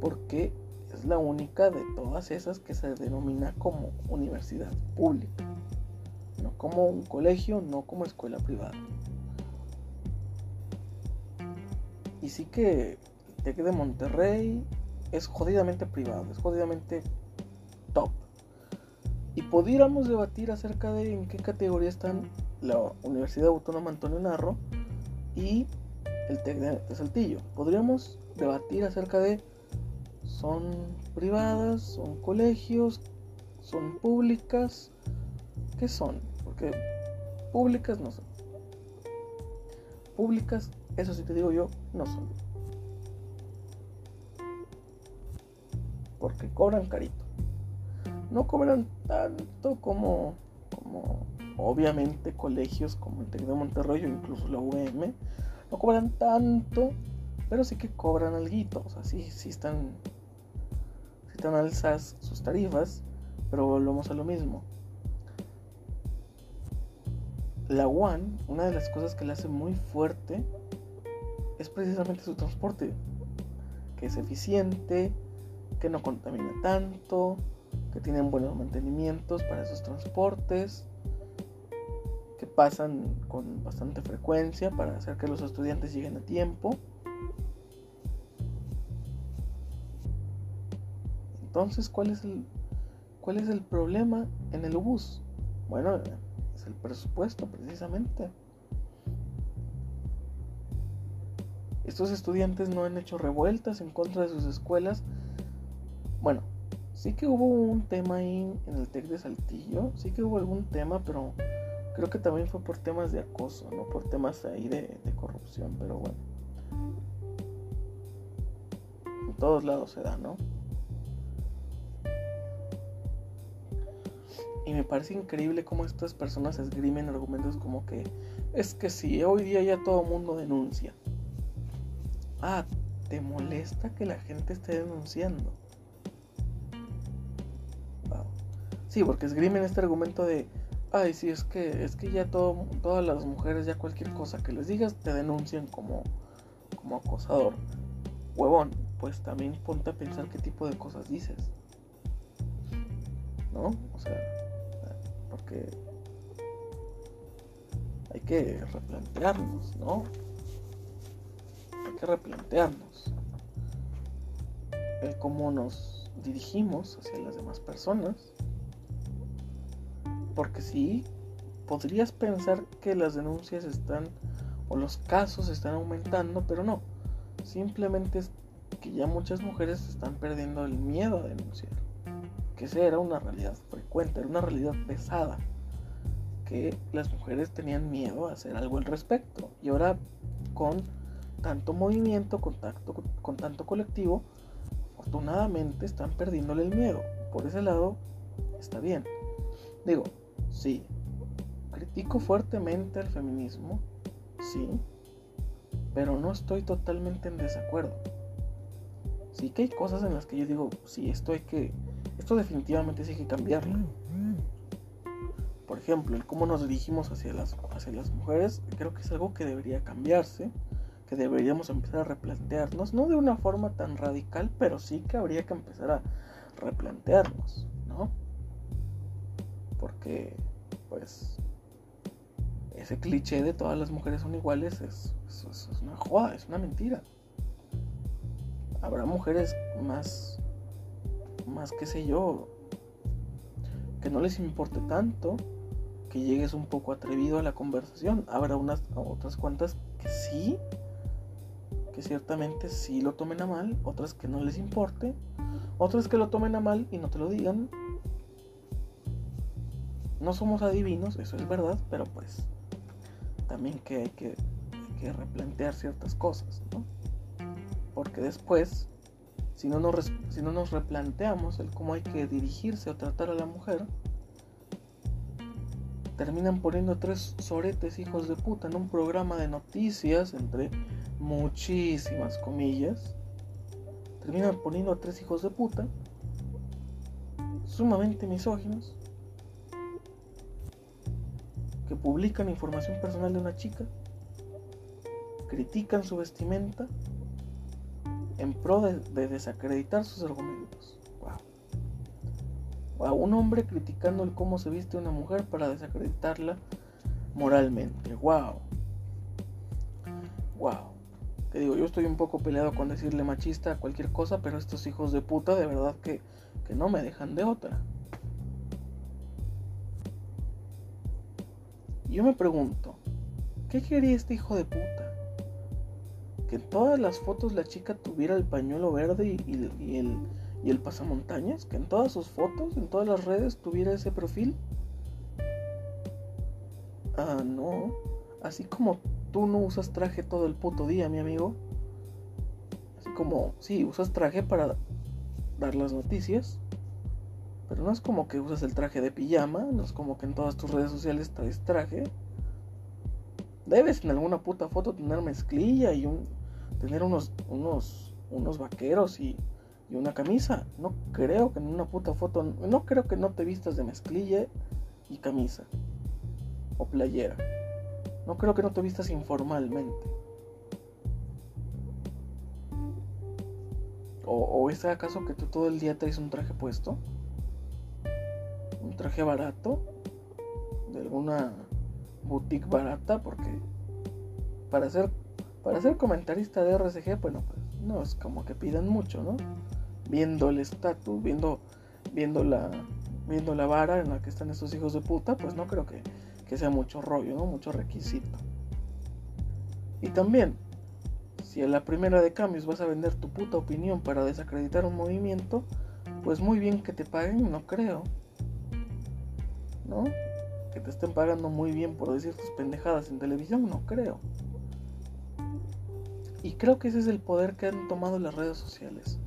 Porque es la única de todas esas que se denomina como universidad pública. No como un colegio, no como escuela privada. Y sí que el TEC de Monterrey es jodidamente privado, es jodidamente top. Y pudiéramos debatir acerca de en qué categoría están la Universidad Autónoma Antonio Narro y el TEC de Saltillo. Podríamos debatir acerca de son privadas, son colegios, son públicas, ¿qué son? Porque públicas no son. Públicas, eso sí te digo yo, no son. porque cobran carito. No cobran tanto como, como obviamente colegios como el TEC de Monterrey o incluso la UVM. No cobran tanto, pero sí que cobran algo. O sea, sí, sí están alzas sus tarifas, pero volvemos a lo mismo. la One, una de las cosas que la hace muy fuerte es precisamente su transporte, que es eficiente, que no contamina tanto, que tienen buenos mantenimientos para esos transportes, que pasan con bastante frecuencia para hacer que los estudiantes lleguen a tiempo. Entonces, ¿cuál es el, cuál es el problema en el bus? Bueno, es el presupuesto precisamente. Estos estudiantes no han hecho revueltas en contra de sus escuelas. Bueno, sí que hubo un tema ahí en el TEC de Saltillo, sí que hubo algún tema, pero creo que también fue por temas de acoso, no por temas ahí de, de corrupción, pero bueno. En todos lados se da, ¿no? Y me parece increíble cómo estas personas esgrimen argumentos como que es que si hoy día ya todo mundo denuncia. Ah, ¿te molesta que la gente esté denunciando? Sí, porque esgrimen este argumento de, ay, sí, es que, es que ya todo, todas las mujeres, ya cualquier cosa que les digas, te denuncian como, como acosador. Huevón, pues también ponte a pensar qué tipo de cosas dices. ¿No? O sea, porque hay que replantearnos, ¿no? Hay que replantearnos el cómo nos dirigimos hacia las demás personas porque sí, podrías pensar que las denuncias están o los casos están aumentando, pero no. Simplemente es que ya muchas mujeres están perdiendo el miedo a denunciar. Que esa era una realidad frecuente, era una realidad pesada. Que las mujeres tenían miedo a hacer algo al respecto. Y ahora con tanto movimiento, contacto, con tanto colectivo, afortunadamente están perdiéndole el miedo. Por ese lado, está bien. Digo, Sí. Critico fuertemente el feminismo, sí, pero no estoy totalmente en desacuerdo. Sí que hay cosas en las que yo digo, sí, esto hay que, esto definitivamente sí hay que cambiarlo. Por ejemplo, el cómo nos dirigimos hacia las, hacia las mujeres, creo que es algo que debería cambiarse, que deberíamos empezar a replantearnos, no de una forma tan radical, pero sí que habría que empezar a replantearnos, ¿no? Porque, pues, ese cliché de todas las mujeres son iguales es, una joda, es una mentira. Habrá mujeres más, más que sé yo, que no les importe tanto, que llegues un poco atrevido a la conversación. Habrá unas otras cuantas que sí, que ciertamente sí lo tomen a mal, otras que no les importe, otras que lo tomen a mal y no te lo digan, no somos adivinos, eso es verdad, pero pues también que hay que, replantear ciertas cosas, ¿no? Porque después, si no, nos, replanteamos el cómo hay que dirigirse o tratar a la mujer, terminan poniendo tres soretes hijos de puta en un programa de noticias, entre muchísimas comillas. Terminan poniendo a tres hijos de puta, sumamente misóginos, que publican información personal de una chica, critican su vestimenta en pro de, desacreditar sus argumentos. Wow. A un hombre criticando el cómo se viste una mujer para desacreditarla moralmente. Wow. Wow. Que digo, yo estoy un poco peleado con decirle machista a cualquier cosa, pero estos hijos de puta de verdad que, que no me dejan de otra. Yo me pregunto, ¿qué quería este hijo de puta? Que en todas las fotos la chica tuviera el pañuelo verde y, el, y el pasamontañas, que en todas sus fotos, en todas las redes tuviera ese perfil. Ah, no. Así como tú no usas traje todo el puto día, mi amigo. Así como, sí, usas traje para dar las noticias. Pero no es como que usas el traje de pijama, no es como que en todas tus redes sociales traes traje. Debes en alguna puta foto tener mezclilla y un tener unos unos unos vaqueros y, y una camisa. No creo que en una puta foto, no creo que no te vistas de mezclilla y camisa. o playera. No creo que no te vistas informalmente. ¿O, o es acaso que tú todo el día traes un traje puesto? ¿Un traje barato? ¿De alguna boutique barata? Porque para ser, para ser comentarista de RCG, bueno, pues no es como que pidan mucho, ¿no? Viendo el estatus, viendo, viendo la, viendo la vara en la que están estos hijos de puta, pues no creo que, que sea mucho rollo, ¿no? Mucho requisito. Y también, si a la primera de cambios vas a vender tu puta opinión para desacreditar un movimiento, pues muy bien que te paguen, no creo. ¿No? Que te estén pagando muy bien por decir tus pendejadas en televisión, no creo. Y creo que ese es el poder que han tomado las redes sociales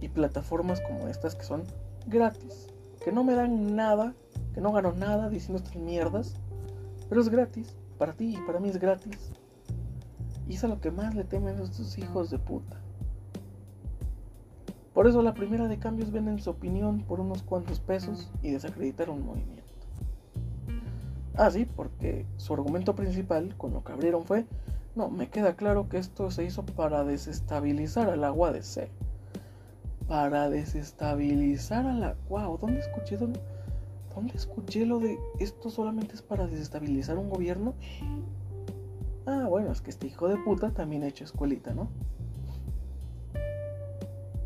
y plataformas como estas que son gratis, que no me dan nada, que no gano nada diciendo estas mierdas, pero es gratis, para ti y para mí es gratis. Y es a lo que más le temen estos hijos de puta. Por eso la primera de cambios venden su opinión por unos cuantos pesos y desacreditar un movimiento. Ah, sí, porque su argumento principal con lo que abrieron fue no, me queda claro que esto se hizo para desestabilizar al agua de C. Para desestabilizar a la... Wow, ¿dónde escuché? Dónde, ¿Dónde escuché lo de esto solamente es para desestabilizar un gobierno? Ah, bueno, es que este hijo de puta también ha hecho escuelita, ¿no?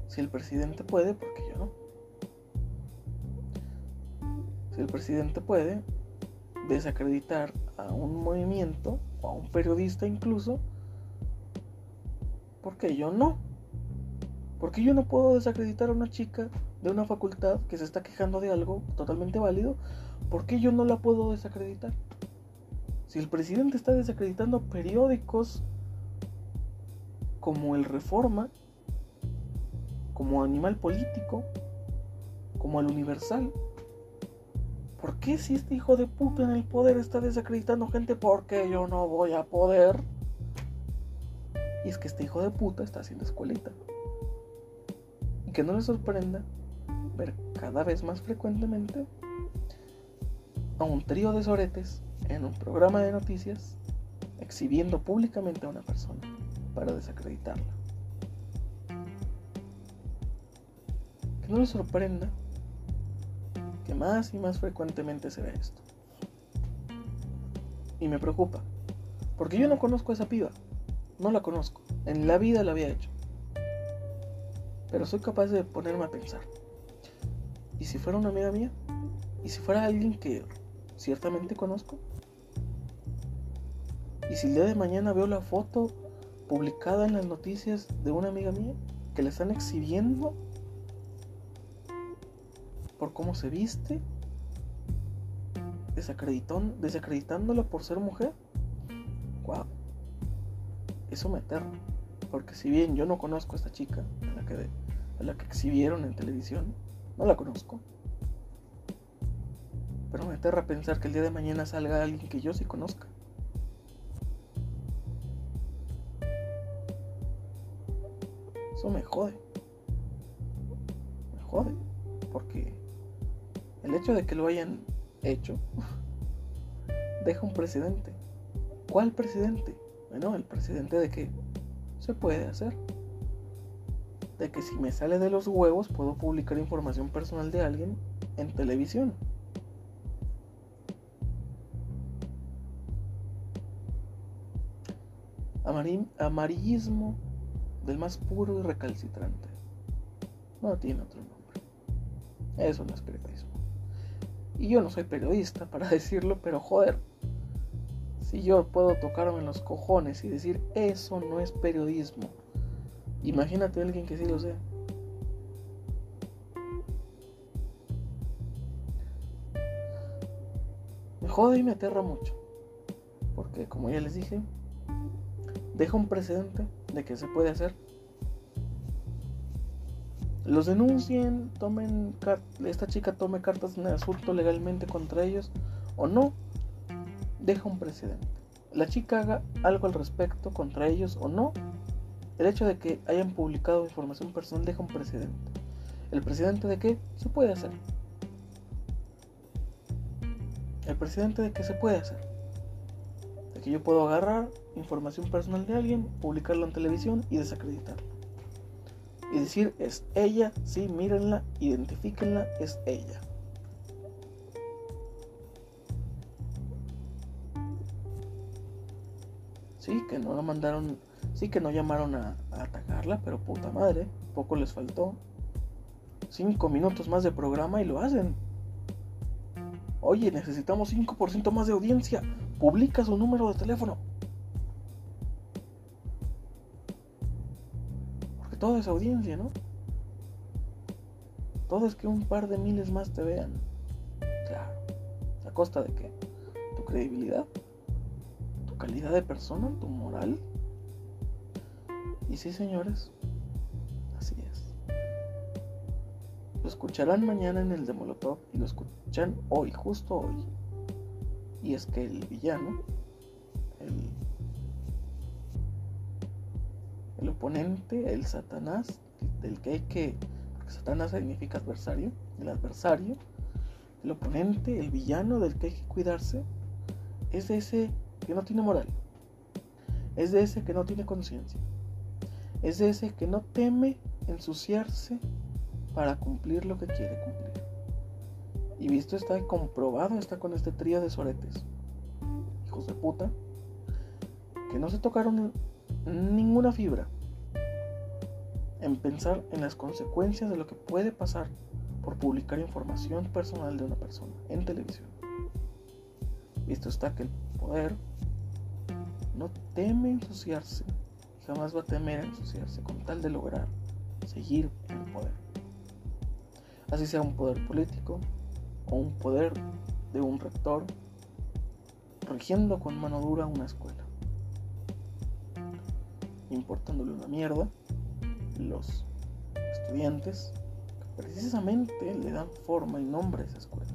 Si el presidente puede, ¿por qué yo no? Si el presidente puede desacreditar a un movimiento o a un periodista incluso, ¿por qué yo no? Porque yo no puedo desacreditar a una chica de una facultad que se está quejando de algo totalmente válido. ¿Por qué yo no la puedo desacreditar? Si el presidente está desacreditando periódicos como el Reforma, como Animal Político, como el Universal, ¿Por qué si este hijo de puta en el poder está desacreditando gente? Porque yo no voy a poder. Y es que este hijo de puta está haciendo escuelita. Y que no le sorprenda ver cada vez más frecuentemente a un trío de soretes en un programa de noticias exhibiendo públicamente a una persona para desacreditarla. Que no le sorprenda que más y más frecuentemente se ve esto. Y me preocupa, porque yo no conozco a esa piba, no la conozco, en la vida la había hecho. Pero soy capaz de ponerme a pensar. ¿Y si fuera una amiga mía? ¿Y si fuera alguien que ciertamente conozco? ¿Y si el día de mañana veo la foto publicada en las noticias de una amiga mía que la están exhibiendo por cómo se viste, desacreditándola por ser mujer. Wow. Eso me aterra. Porque si bien yo no conozco a esta chica, a la que, a la que exhibieron en televisión, no la conozco. Pero me aterra pensar que el día de mañana salga alguien que yo sí conozca. Eso me jode. Me jode. Porque el hecho de que lo hayan hecho deja un precedente. ¿Cuál precedente? Bueno, el precedente de que se puede hacer. De que si me sale de los huevos puedo publicar información personal de alguien en televisión. amarillismo del más puro y recalcitrante. No tiene otro nombre. Eso no es periodismo. Y yo no soy periodista para decirlo, pero joder, si yo puedo tocarme los cojones y decir eso no es periodismo, imagínate alguien que sí lo sea. Me jode y me aterra mucho, porque como ya les dije, deja un precedente de que se puede hacer los denuncien, tomen esta chica tome cartas en el asunto legalmente contra ellos o no, deja un precedente. La chica haga algo al respecto contra ellos o no, el hecho de que hayan publicado información personal deja un precedente. ¿El precedente de qué? Se puede hacer. el presidente de qué se puede hacer. De que yo puedo agarrar información personal de alguien, publicarlo en televisión y desacreditarlo. Y decir, es ella, sí, mírenla, identifíquenla, es ella. Sí, que no la mandaron, sí que no llamaron a, atacarla, pero puta madre, poco les faltó. Cinco minutos más de programa y lo hacen. Oye, necesitamos 5% más de audiencia. Publica su número de teléfono. Todo es audiencia, ¿no? Todo es que un par de miles más te vean. Claro. ¿A costa de qué? ¿Tu credibilidad? ¿Tu calidad de persona? ¿Tu moral? Y sí, señores, Lo escucharán mañana en el de Molotov y lo escuchan hoy, justo hoy. Y es que el villano, el, oponente, el Satanás, del que hay que. Satanás significa adversario, el adversario, el oponente, el villano del que hay que cuidarse, es de ese que no tiene moral, es de ese que no tiene conciencia, es de ese que no teme ensuciarse para cumplir lo que quiere cumplir. Y visto está comprobado está con este trío de soretes, hijos de puta, que no se tocaron ninguna fibra en pensar en las consecuencias de lo que puede pasar por publicar información personal de una persona en televisión. Visto está que el poder no teme ensuciarse, jamás va a temer ensuciarse con tal de lograr seguir en el poder así sea un poder político o un poder de un rector regiendo con mano dura una escuela, importándole una mierda los estudiantes precisamente le dan forma y nombre a esa escuela.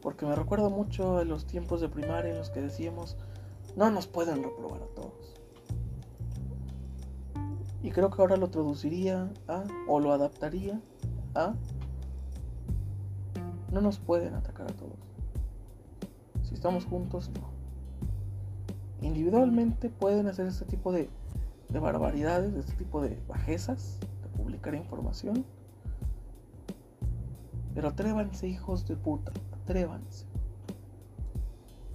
Porque me recuerda mucho a los tiempos de primaria en los que decíamos, no nos pueden reprobar a todos. Y creo que ahora lo traduciría a, o lo adaptaría a, no nos pueden atacar a todos. Si estamos juntos, no. Individualmente pueden hacer este tipo de, de barbaridades, este tipo de bajezas, de publicar información. Pero atrévanse, hijos de puta, atrévanse.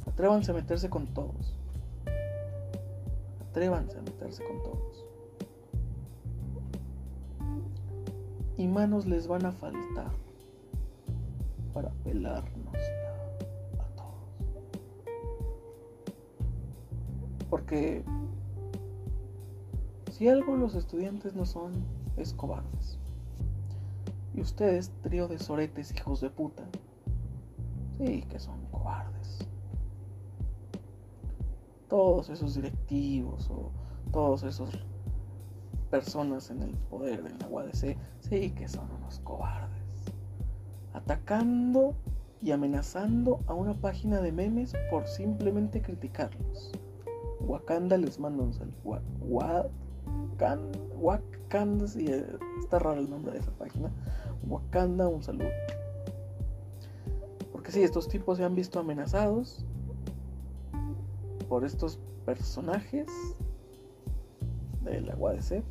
Atrévanse a meterse con todos. Atrévanse a meterse con todos. y manos les van a faltar para pelarnos Porque si algo los estudiantes no son, es cobardes. Y ustedes, trío de soretes hijos de puta, sí que son cobardes. Todos esos directivos o todos esos personas en el poder de la UADC, sí que son unos cobardes. Atacando y amenazando a una página de memes por simplemente criticarlos. Wakanda les manda un saludo. Wakanda, Wakanda, sí, está raro el nombre de esa página. Wakanda, un saludo. Porque sí, estos tipos se han visto amenazados por estos personajes de la UADC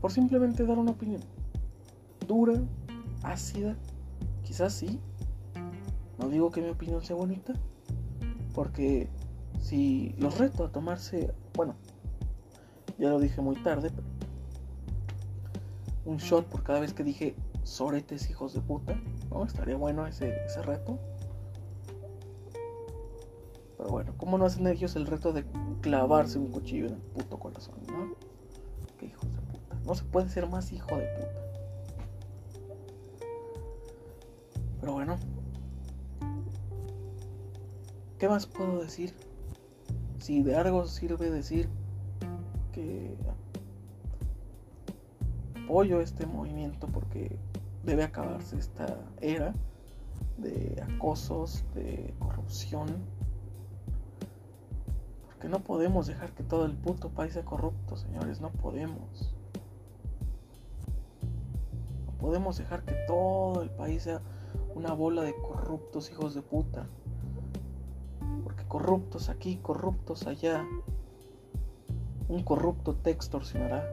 por simplemente dar una opinión. Dura, ácida, quizás sí. No digo que mi opinión sea bonita, porque si los reto a tomarse, bueno, ya lo dije muy tarde, pero un shot por cada vez que dije soretes hijos de puta, ¿no? Estaría bueno ese, ese reto. Pero bueno, ¿cómo no hacen ellos el reto de clavarse un cuchillo en el puto corazón, no? Qué hijos de no se puede ser más hijo de puta. Pero bueno. ¿Qué más puedo decir? Si de algo sirve decir que apoyo este movimiento porque debe acabarse esta era de acosos, de corrupción. Porque no podemos dejar que todo el puto país sea corrupto, señores, no podemos. podemos dejar que todo el país sea una bola de corruptos hijos de puta. Corruptos aquí, corruptos allá. Un corrupto te extorsionará.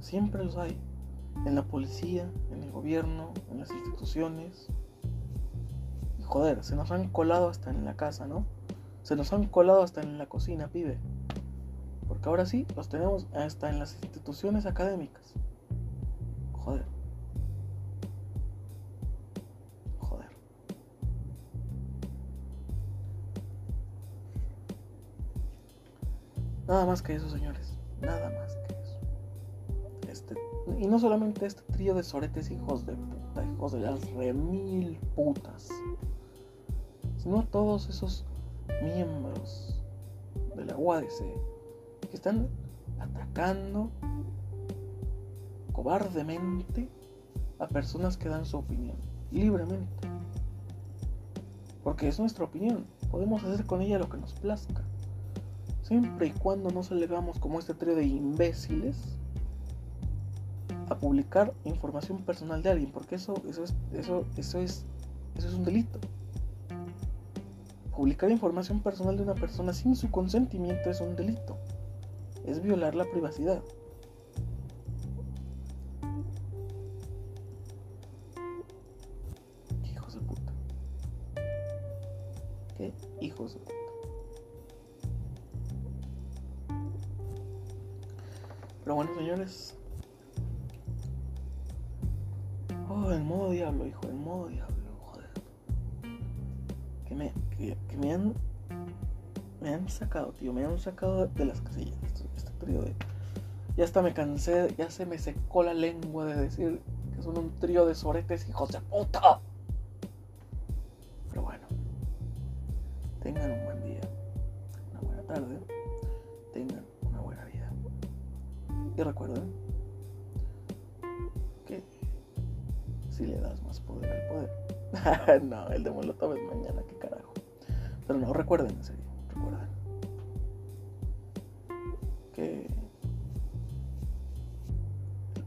Siempre los hay. En la policía, en el gobierno, en las instituciones. Y joder, se nos han colado hasta en la casa, ¿no? Se nos han colado hasta en la cocina, pibe. Porque ahora sí, los tenemos hasta en las instituciones académicas. Joder. Nada más que eso, señores. Nada más que eso. Este, y no solamente este trío de soretes hijos de puta, hijos de las remil putas. Sino todos esos miembros de la UADC que están atacando cobardemente a personas que dan su opinión libremente. Porque es nuestra opinión, podemos hacer con ella lo que nos plazca. Siempre y cuando no salgamos como este trío de imbéciles a publicar información personal de alguien, porque eso, eso, es, eso, eso, es, eso es un delito. Publicar información personal de una persona sin su consentimiento es un delito es violar la privacidad. Tío, me han sacado de las casillas trío de... Ya hasta me cansé, ya se me secó la lengua de decir que son un trío de soretes hijos de puta. Pero bueno, tengan un buen día, una buena tarde, tengan una buena vida. Y recuerden que si le das más poder al poder. no, el de Molotov es mañana, qué carajo. Pero no, recuerden en serio,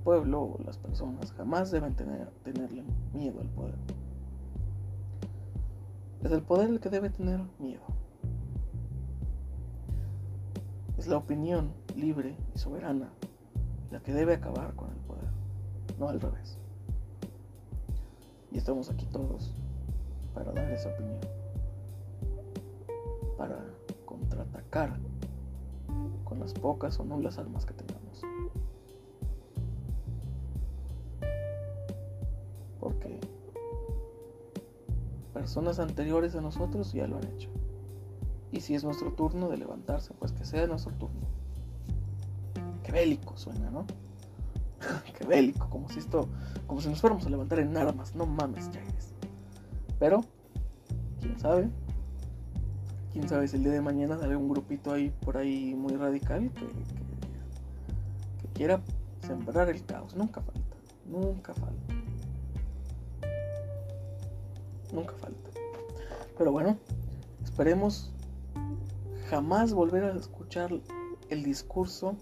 pueblo o las personas jamás deben tener, tenerle miedo al poder. Es el poder el que debe tener miedo. Es la opinión libre y soberana la que debe acabar con el poder, no al revés. Y estamos aquí todos para dar esa opinión, para contraatacar con las pocas o nulas armas que tengamos. Personas anteriores a nosotros ya lo han hecho. Y si es nuestro turno de levantarse, pues que sea nuestro turno. Qué bélico suena, ¿no? Qué bélico, como si esto, como si nos fuéramos a levantar en armas, no mames, Jaires. Pero, quién sabe, quién sabe si el día de mañana sale un grupito ahí por ahí muy radical que, quiera sembrar el caos. Nunca falta, nunca falta. Nunca falta. Pero bueno, esperemos jamás volver a escuchar el discurso.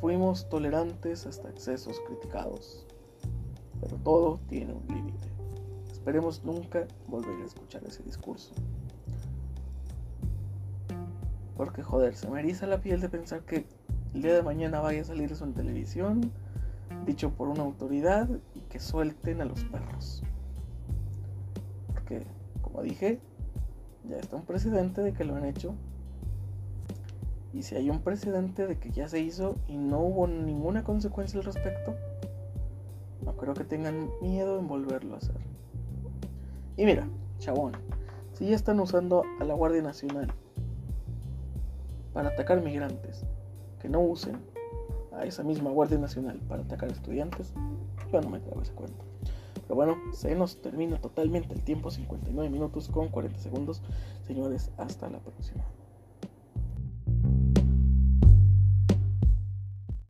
Fuimos tolerantes hasta excesos criticados, pero todo tiene un límite. Esperemos nunca volver a escuchar ese discurso. Porque joder, se me eriza la piel de pensar que el día de mañana vaya a salir eso en televisión, dicho por una autoridad, y que suelten a los perros. Como dije, ya está un precedente de que lo han hecho. Y si hay un precedente de que ya se hizo y no hubo ninguna consecuencia al respecto, no creo que tengan miedo en volverlo a hacer. Y mira, chabón, si ya están usando a la Guardia Nacional para atacar migrantes, que no usen a esa misma Guardia Nacional para atacar estudiantes, yo no me trago ese cuento. Pero bueno, se nos termina totalmente el tiempo, 59 minutos con 40 segundos. Señores, hasta la próxima.